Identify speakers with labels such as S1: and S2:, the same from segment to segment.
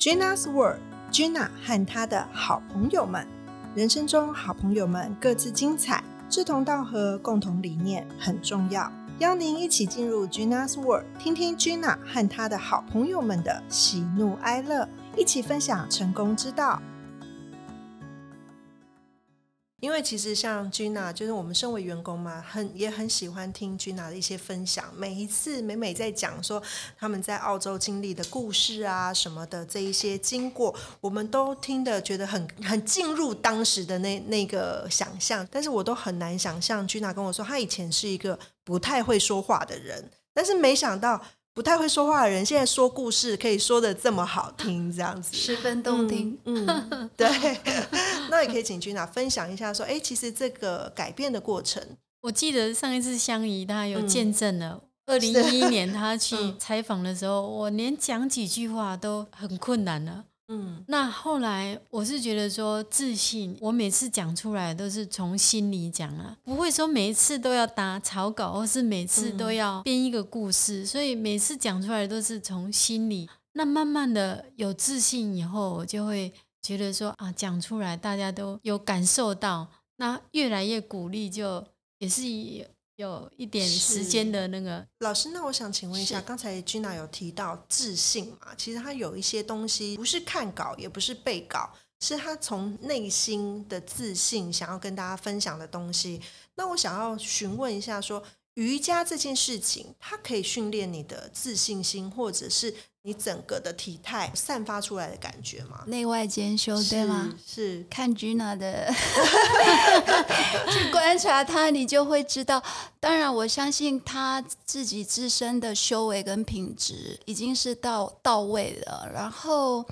S1: Gina's World，Gina 和她的好朋友们，人生中好朋友们各自精彩，志同道合，共同理念很重要。邀您一起进入 Gina's World，听听 Gina 和她的好朋友们的喜怒哀乐，一起分享成功之道。因为其实像 Gina，就是我们身为员工嘛，很也很喜欢听 Gina 的一些分享。每一次每每在讲说他们在澳洲经历的故事啊什么的这一些经过，我们都听得觉得很很进入当时的那那个想象。但是我都很难想象 Gina 跟我说，他以前是一个不太会说话的人，但是没想到。不太会说话的人，现在说故事可以说的这么好听，这样子
S2: 十分动听。
S1: 嗯，对。那也可以请君娜分享一下，说，哎，其实这个改变的过程，
S3: 我记得上一次相宜她有见证了。二零一一年他去采访的时候，我连讲几句话都很困难了。嗯，那后来我是觉得说自信，我每次讲出来都是从心里讲啊，不会说每一次都要打草稿，或是每次都要编一个故事，所以每次讲出来都是从心里。那慢慢的有自信以后，我就会觉得说啊，讲出来大家都有感受到，那越来越鼓励，就也是。有一点时间的那个
S1: 老师，那我想请问一下，刚才 Gina 有提到自信嘛？其实他有一些东西不是看稿，也不是背稿，是他从内心的自信想要跟大家分享的东西。那我想要询问一下，说瑜伽这件事情，它可以训练你的自信心，或者是？你整个的体态散发出来的感觉吗？
S2: 内外兼修，对吗？
S1: 是
S2: 看 Gina 的，去观察他，你就会知道。当然，我相信他自己自身的修为跟品质已经是到到位了。然后，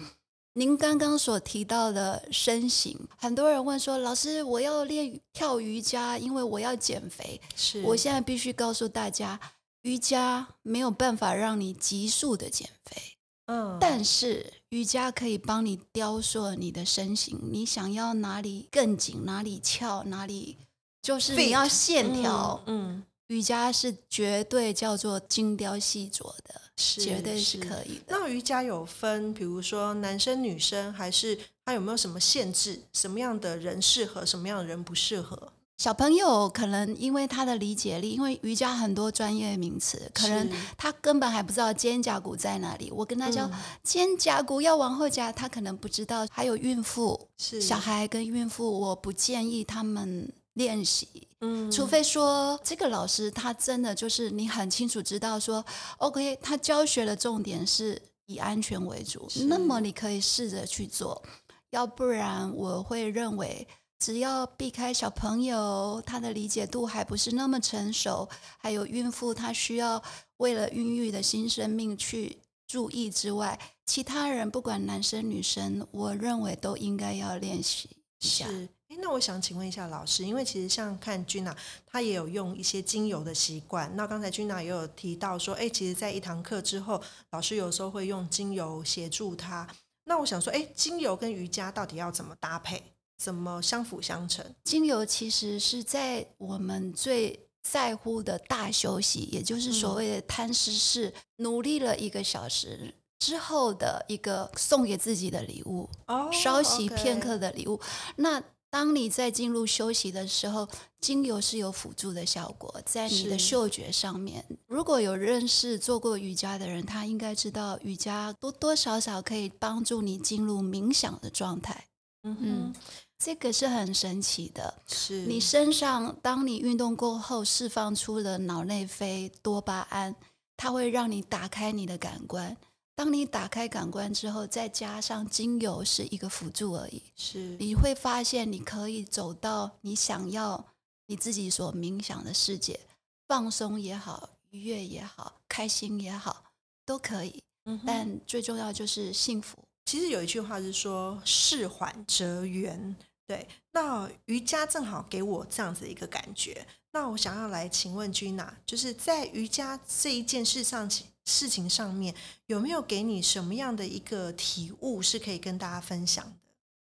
S2: 您刚刚所提到的身形，很多人问说：“老师，我要练跳瑜伽，因为我要减肥。”
S1: 是
S2: 我现在必须告诉大家。瑜伽没有办法让你急速的减肥，嗯，但是瑜伽可以帮你雕塑你的身形。你想要哪里更紧，哪里翘，哪里就是你要线条，嗯，瑜伽是绝对叫做精雕细琢的，是绝对是可以的。
S1: 那瑜伽有分，比如说男生女生，还是它有没有什么限制？什么样的人适合，什么样的人不适合？
S2: 小朋友可能因为他的理解力，因为瑜伽很多专业名词，可能他根本还不知道肩胛骨在哪里。我跟他讲肩胛骨要往后夹，他可能不知道。还有孕妇、是小孩跟孕妇，我不建议他们练习。嗯，除非说这个老师他真的就是你很清楚知道说，OK，他教学的重点是以安全为主，那么你可以试着去做。要不然我会认为。只要避开小朋友，他的理解度还不是那么成熟，还有孕妇，她需要为了孕育的新生命去注意之外，其他人不管男生女生，我认为都应该要练习一下。
S1: 是，那我想请问一下老师，因为其实像看君娜，她也有用一些精油的习惯。那刚才君娜也有提到说，哎，其实在一堂课之后，老师有时候会用精油协助她。那我想说，哎，精油跟瑜伽到底要怎么搭配？怎么相辅相成？
S2: 精油其实是在我们最在乎的大休息，也就是所谓的贪食式，努力了一个小时之后的一个送给自己的礼物，稍息片刻的礼物。那当你在进入休息的时候，精油是有辅助的效果，在你的嗅觉上面。如果有认识做过瑜伽的人，他应该知道瑜伽多多少少可以帮助你进入冥想的状态。嗯哼。这个是很神奇的，
S1: 是
S2: 你身上当你运动过后释放出了脑内啡多巴胺，它会让你打开你的感官。当你打开感官之后，再加上精油是一个辅助而已，
S1: 是
S2: 你会发现你可以走到你想要你自己所冥想的世界，放松也好，愉悦也好，开心也好，都可以。但最重要就是幸福。
S1: 其实有一句话是说“事缓则圆”。对，那瑜伽正好给我这样子一个感觉。那我想要来请问君娜，就是在瑜伽这一件事上事情上面，有没有给你什么样的一个体悟是可以跟大家分享的？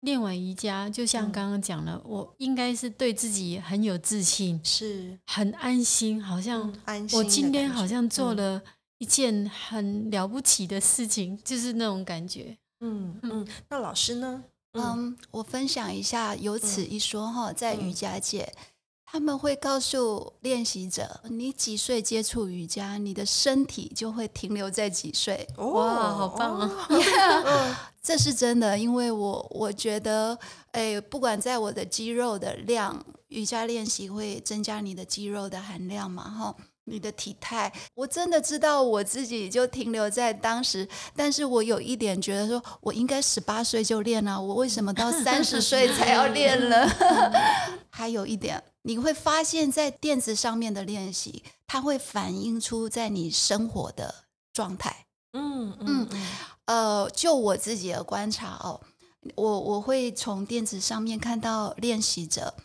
S3: 练完瑜伽，就像刚刚讲了，我应该是对自己很有自信，
S1: 是
S3: 很安心，好像
S1: 安心。
S3: 我今天好像做了一件很了不起的事情，就是那种感觉。
S1: 嗯嗯，那老师呢？
S2: 嗯，我分享一下，由此一说哈，在瑜伽界，他们会告诉练习者，你几岁接触瑜伽，你的身体就会停留在几岁。
S3: 哇，好棒啊！
S2: 这是真的，因为我我觉得，哎，不管在我的肌肉的量，瑜伽练习会增加你的肌肉的含量嘛，哈。你的体态，我真的知道我自己就停留在当时，但是我有一点觉得说，我应该十八岁就练了，我为什么到三十岁才要练了？还有一点，你会发现在垫子上面的练习，它会反映出在你生活的状态。嗯嗯，呃，就我自己的观察哦，我我会从垫子上面看到练习者。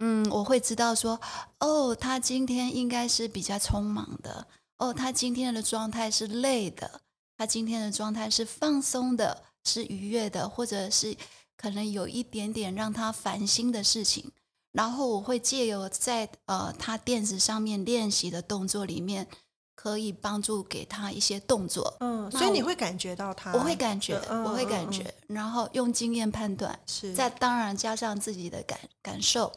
S2: 嗯，我会知道说，哦，他今天应该是比较匆忙的，哦，他今天的状态是累的，他今天的状态是放松的，是愉悦的，或者是可能有一点点让他烦心的事情。然后我会借由在呃他垫子上面练习的动作里面，可以帮助给他一些动作。
S1: 嗯，所以你会感觉到他，
S2: 我会感觉，我会感觉，然后用经验判断，
S1: 是，
S2: 再当然加上自己的感感受。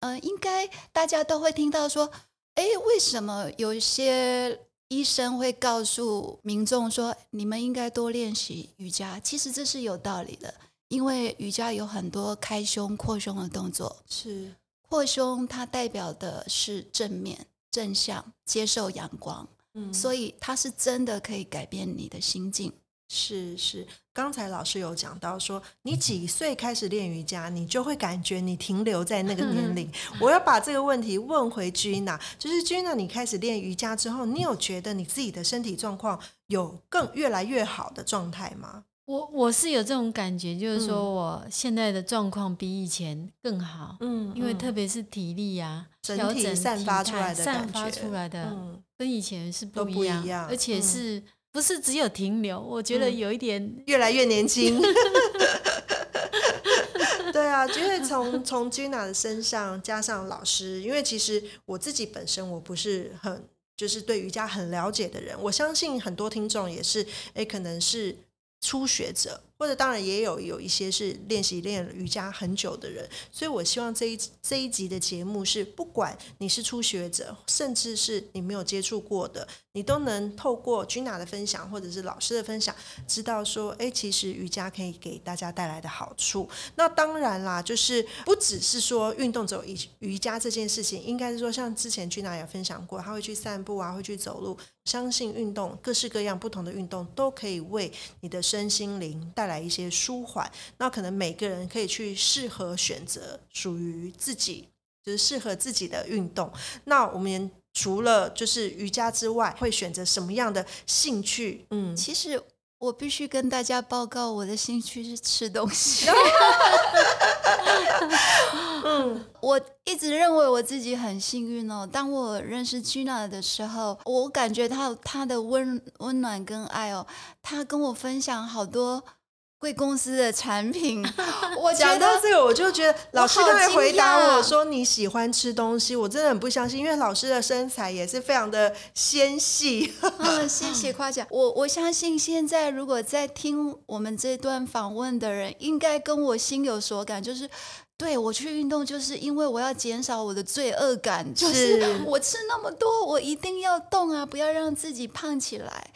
S2: 嗯，应该大家都会听到说，哎，为什么有一些医生会告诉民众说，你们应该多练习瑜伽？其实这是有道理的，因为瑜伽有很多开胸、扩胸的动作。
S1: 是
S2: 扩胸，它代表的是正面、正向、接受阳光，嗯，所以它是真的可以改变你的心境。
S1: 是是，刚才老师有讲到说，你几岁开始练瑜伽，你就会感觉你停留在那个年龄。我要把这个问题问回 Gina，就是 Gina，你开始练瑜伽之后，你有觉得你自己的身体状况有更越来越好的状态吗？
S3: 我我是有这种感觉，就是说我现在的状况比以前更好。嗯，因为特别是体力呀，
S1: 整体散发出来的
S3: 散发出来的，跟以前是不一样，而且是。不是只有停留，我觉得有一点
S1: 越来越年轻。对啊，因为从从 Gina 的身上加上老师，因为其实我自己本身我不是很就是对瑜伽很了解的人，我相信很多听众也是，哎，可能是初学者。或者当然也有有一些是练习练瑜伽很久的人，所以我希望这一这一集的节目是，不管你是初学者，甚至是你没有接触过的，你都能透过君娜的分享或者是老师的分享，知道说，哎，其实瑜伽可以给大家带来的好处。那当然啦，就是不只是说运动走瑜瑜伽这件事情，应该是说像之前 Gina 也分享过，他会去散步啊，会去走路，相信运动各式各样不同的运动都可以为你的身心灵带。来一些舒缓，那可能每个人可以去适合选择属于自己，就是适合自己的运动。那我们除了就是瑜伽之外，会选择什么样的兴趣？
S2: 嗯，其实我必须跟大家报告，我的兴趣是吃东西。嗯，我一直认为我自己很幸运哦。当我认识 Gina 的时候，我感觉到她的温温暖跟爱哦，她跟我分享好多。贵公司的产品，我
S1: 讲到这个，我就觉得老师刚才回答我说你喜欢吃东西，我真的很不相信，因为老师的身材也是非常的纤细。
S2: 嗯，谢谢夸奖。我我相信现在如果在听我们这段访问的人，应该跟我心有所感，就是对我去运动，就是因为我要减少我的罪恶感，就是 我吃那么多，我一定要动啊，不要让自己胖起来。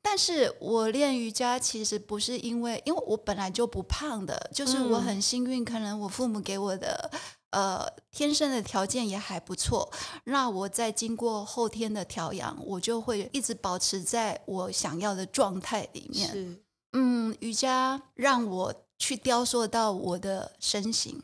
S2: 但是我练瑜伽其实不是因为，因为我本来就不胖的，就是我很幸运，可能我父母给我的呃天生的条件也还不错。那我在经过后天的调养，我就会一直保持在我想要的状态里面。嗯，瑜伽让我去雕塑到我的身形，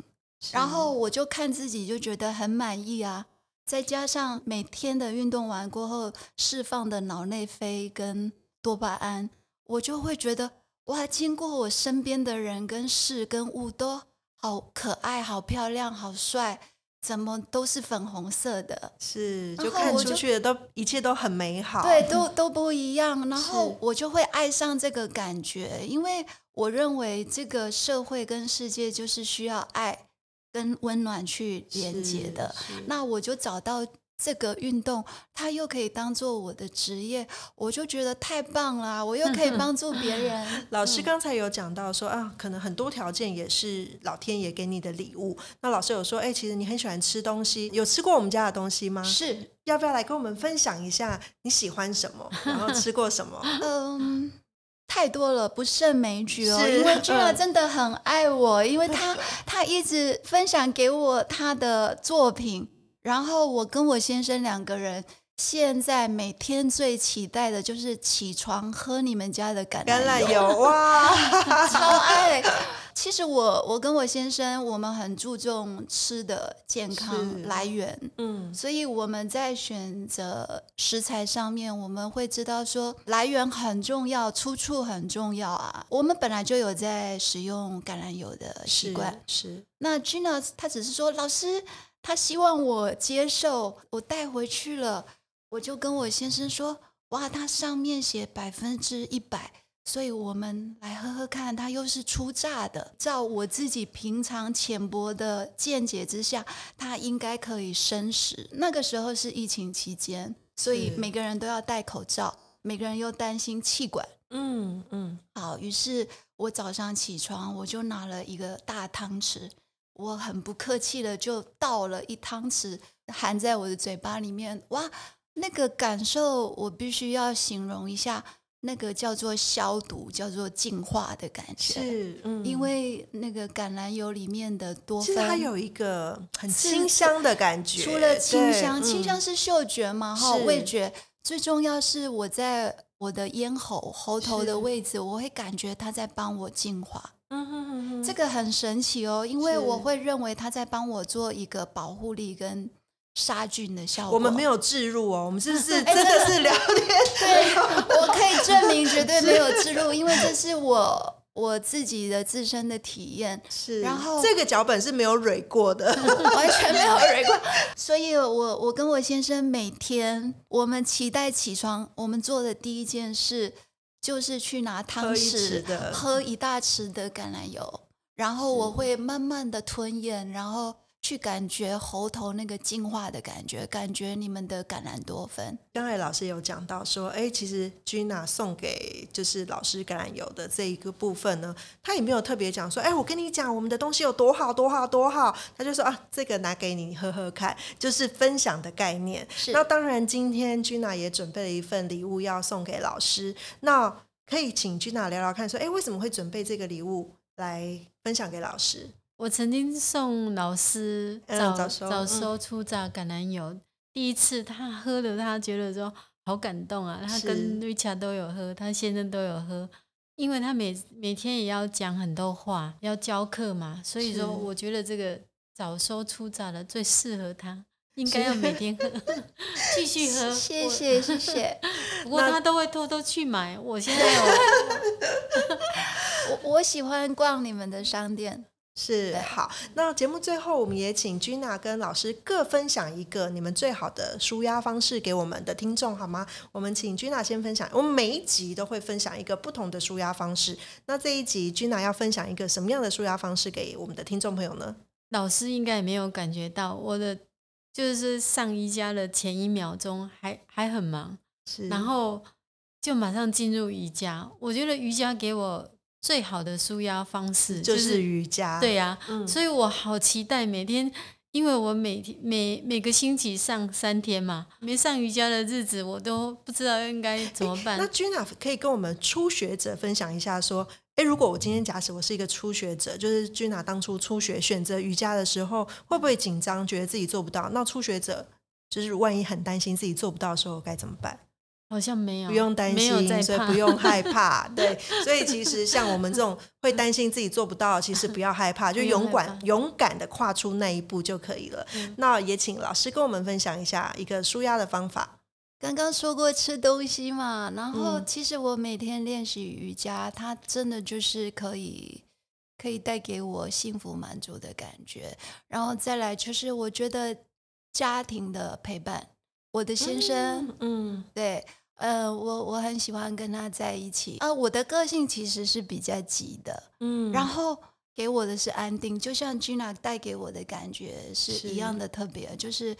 S2: 然后我就看自己就觉得很满意啊。再加上每天的运动完过后释放的脑内啡跟多巴胺，我就会觉得哇，经过我身边的人跟事跟物都好可爱、好漂亮、好帅，怎么都是粉红色的，
S1: 是就看出去的都一切都很美好，
S2: 对，都都不一样。然后我就会爱上这个感觉，因为我认为这个社会跟世界就是需要爱跟温暖去连接的。那我就找到。这个运动，它又可以当做我的职业，我就觉得太棒了，我又可以帮助别人。
S1: 老师刚才有讲到说啊，可能很多条件也是老天爷给你的礼物。那老师有说，哎，其实你很喜欢吃东西，有吃过我们家的东西吗？
S2: 是，
S1: 要不要来跟我们分享一下你喜欢什么，然后吃过什么？
S2: 嗯。太多了，不胜枚举哦。因为君儿真的很爱我，因为他他 一直分享给我他的作品，然后我跟我先生两个人现在每天最期待的就是起床喝你们家的橄
S1: 榄
S2: 油
S1: 哇，
S2: 超爱。其实我我跟我先生，我们很注重吃的健康来源，嗯，所以我们在选择食材上面，我们会知道说来源很重要，出处很重要啊。我们本来就有在使用橄榄油的习惯，
S1: 是。
S2: 那 Gina 他只是说，老师他希望我接受，我带回去了，我就跟我先生说，哇，它上面写百分之一百。所以我们来喝喝看，它又是初榨的。照我自己平常浅薄的见解之下，它应该可以生食。那个时候是疫情期间，所以每个人都要戴口罩，每个人又担心气管。嗯嗯。好，于是我早上起床，我就拿了一个大汤匙，我很不客气的就倒了一汤匙，含在我的嘴巴里面。哇，那个感受我必须要形容一下。那个叫做消毒，叫做净化的感觉，
S1: 是，嗯，
S2: 因为那个橄榄油里面的多酚，
S1: 它有一个很清香的感觉。
S2: 除了清香，清香是嗅觉嘛，哈，味觉最重要是我在我的咽喉、喉头的位置，我会感觉它在帮我净化。嗯哼哼哼，这个很神奇哦，因为我会认为它在帮我做一个保护力跟。杀菌的效果，
S1: 我们没有置入哦，我们是不是 真的是聊天？
S2: 对，我可以证明绝对没有置入，因为这是我我自己的自身的体验。
S1: 是，
S2: 然后
S1: 这个脚本是没有蕊过的，
S2: 完全没有蕊过。所以我我跟我先生每天，我们期待起床，我们做的第一件事就是去拿汤匙喝一大匙的橄榄油，然后我会慢慢的吞咽，然后。去感觉喉头那个净化的感觉，感觉你们的橄榄多酚。
S1: 刚才老师有讲到说，哎，其实 Gina 送给就是老师橄榄油的这一个部分呢，他也没有特别讲说，哎，我跟你讲我们的东西有多好多好多好，他就说啊，这个拿给你喝喝看，就是分享的概念。
S2: 是。
S1: 那当然，今天 Gina 也准备了一份礼物要送给老师，那可以请 Gina 聊聊看，说，哎，为什么会准备这个礼物来分享给老师？
S3: 我曾经送老师早早收初榨橄榄油，第一次他喝了，他觉得说好感动啊。他跟瑞恰都有喝，他先生都有喝，因为他每每天也要讲很多话，要教课嘛，所以说我觉得这个早收初榨的最适合他，应该要每天喝，继续喝。
S2: 谢谢谢谢。
S3: 不过他都会偷偷去买，我现在有。
S2: 我我喜欢逛你们的商店。
S1: 是好，那节目最后我们也请 Gina 跟老师各分享一个你们最好的舒压方式给我们的听众好吗？我们请 Gina 先分享，我们每一集都会分享一个不同的舒压方式。那这一集 Gina 要分享一个什么样的舒压方式给我们的听众朋友呢？
S3: 老师应该也没有感觉到我的，就是上瑜伽的前一秒钟还还很忙，
S1: 是，
S3: 然后就马上进入瑜伽。我觉得瑜伽给我。最好的舒压方式
S1: 就是瑜伽，
S3: 对呀，所以我好期待每天，因为我每天每每个星期上三天嘛，没上瑜伽的日子我都不知道应该怎么办。
S1: 那 Gina 可以跟我们初学者分享一下，说，哎，如果我今天假使我是一个初学者，就是 Gina 当初初学选择瑜伽的时候，会不会紧张，觉得自己做不到？那初学者就是万一很担心自己做不到的时候该怎么办？
S3: 好像没有，
S1: 不用担心，所以不用害 怕。对，所以其实像我们这种会担心自己做不到，其实不要害怕，就勇敢勇敢的跨出那一步就可以了。那也请老师跟我们分享一下一个舒压的方法。
S2: 刚刚说过吃东西嘛，然后其实我每天练习瑜伽，它真的就是可以可以带给我幸福满足的感觉。然后再来就是我觉得家庭的陪伴，我的先生，嗯，对。呃，我我很喜欢跟他在一起呃。我的个性其实是比较急的，嗯，然后给我的是安定，就像 Gina 带给我的感觉是一样的特别，就是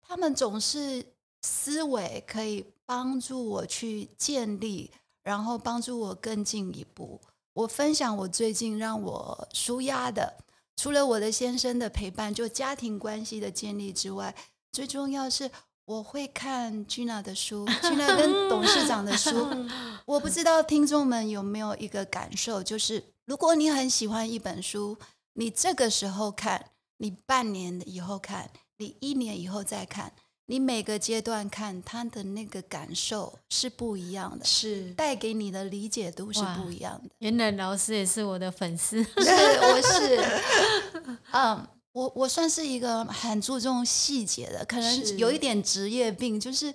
S2: 他们总是思维可以帮助我去建立，然后帮助我更进一步。我分享我最近让我舒压的，除了我的先生的陪伴，就家庭关系的建立之外，最重要是我会看 Gina 的书，Gina 跟董事长的书。我不知道听众们有没有一个感受，就是如果你很喜欢一本书，你这个时候看，你半年以后看。你一年以后再看，你每个阶段看他的那个感受是不一样的，
S1: 是
S2: 带给你的理解度是不一样的。
S3: 原来老师也是我的粉丝，是
S2: 我是，嗯，我我算是一个很注重细节的，可能有一点职业病，就是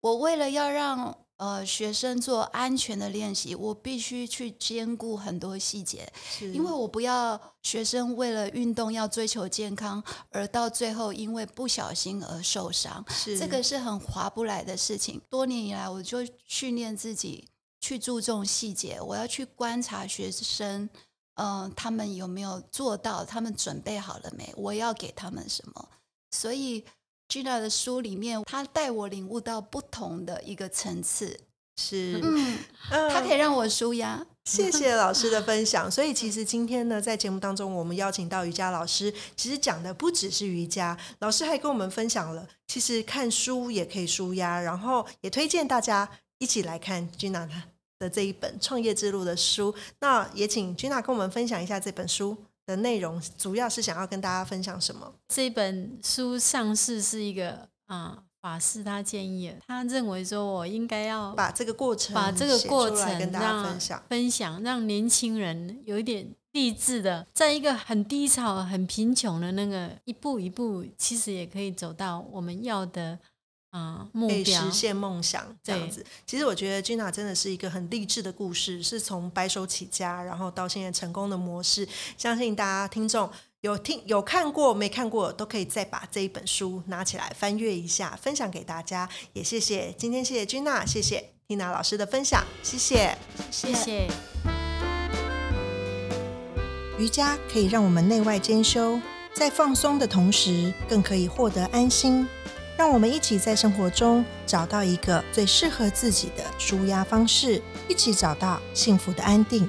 S2: 我为了要让。呃，学生做安全的练习，我必须去兼顾很多细节，因为我不要学生为了运动要追求健康，而到最后因为不小心而受伤，这个是很划不来的事情。多年以来，我就训练自己去注重细节，我要去观察学生，嗯，他们有没有做到，他们准备好了没，我要给他们什么，所以。Gina 的书里面，他带我领悟到不同的一个层次，
S1: 是，
S2: 嗯，他可以让我舒压。
S1: 谢谢老师的分享。所以 其实今天呢，在节目当中，我们邀请到瑜伽老师，其实讲的不只是瑜伽，老师还跟我们分享了，其实看书也可以舒压，然后也推荐大家一起来看 Gina 的这一本《创业之路》的书。那也请 Gina 跟我们分享一下这本书。的内容主要是想要跟大家分享什么？
S3: 这本书上市是一个啊法师，他建议，他认为说我应该要
S1: 把这个过程，
S3: 把这个过程
S1: 跟大家分享，
S3: 分享，让年轻人有一点励志的，在一个很低潮、很贫穷的那个一步一步，其实也可以走到我们要的。啊，可
S1: 以实现梦想这样子。其实我觉得 Gina 真的是一个很励志的故事，是从白手起家，然后到现在成功的模式。相信大家听众有听有看过没看过，都可以再把这一本书拿起来翻阅一下，分享给大家。也谢谢今天谢谢 Gina，谢谢 Tina 老师的分享，谢谢
S3: 谢谢。
S1: 瑜伽可以让我们内外兼修，在放松的同时，更可以获得安心。让我们一起在生活中找到一个最适合自己的舒压方式，一起找到幸福的安定。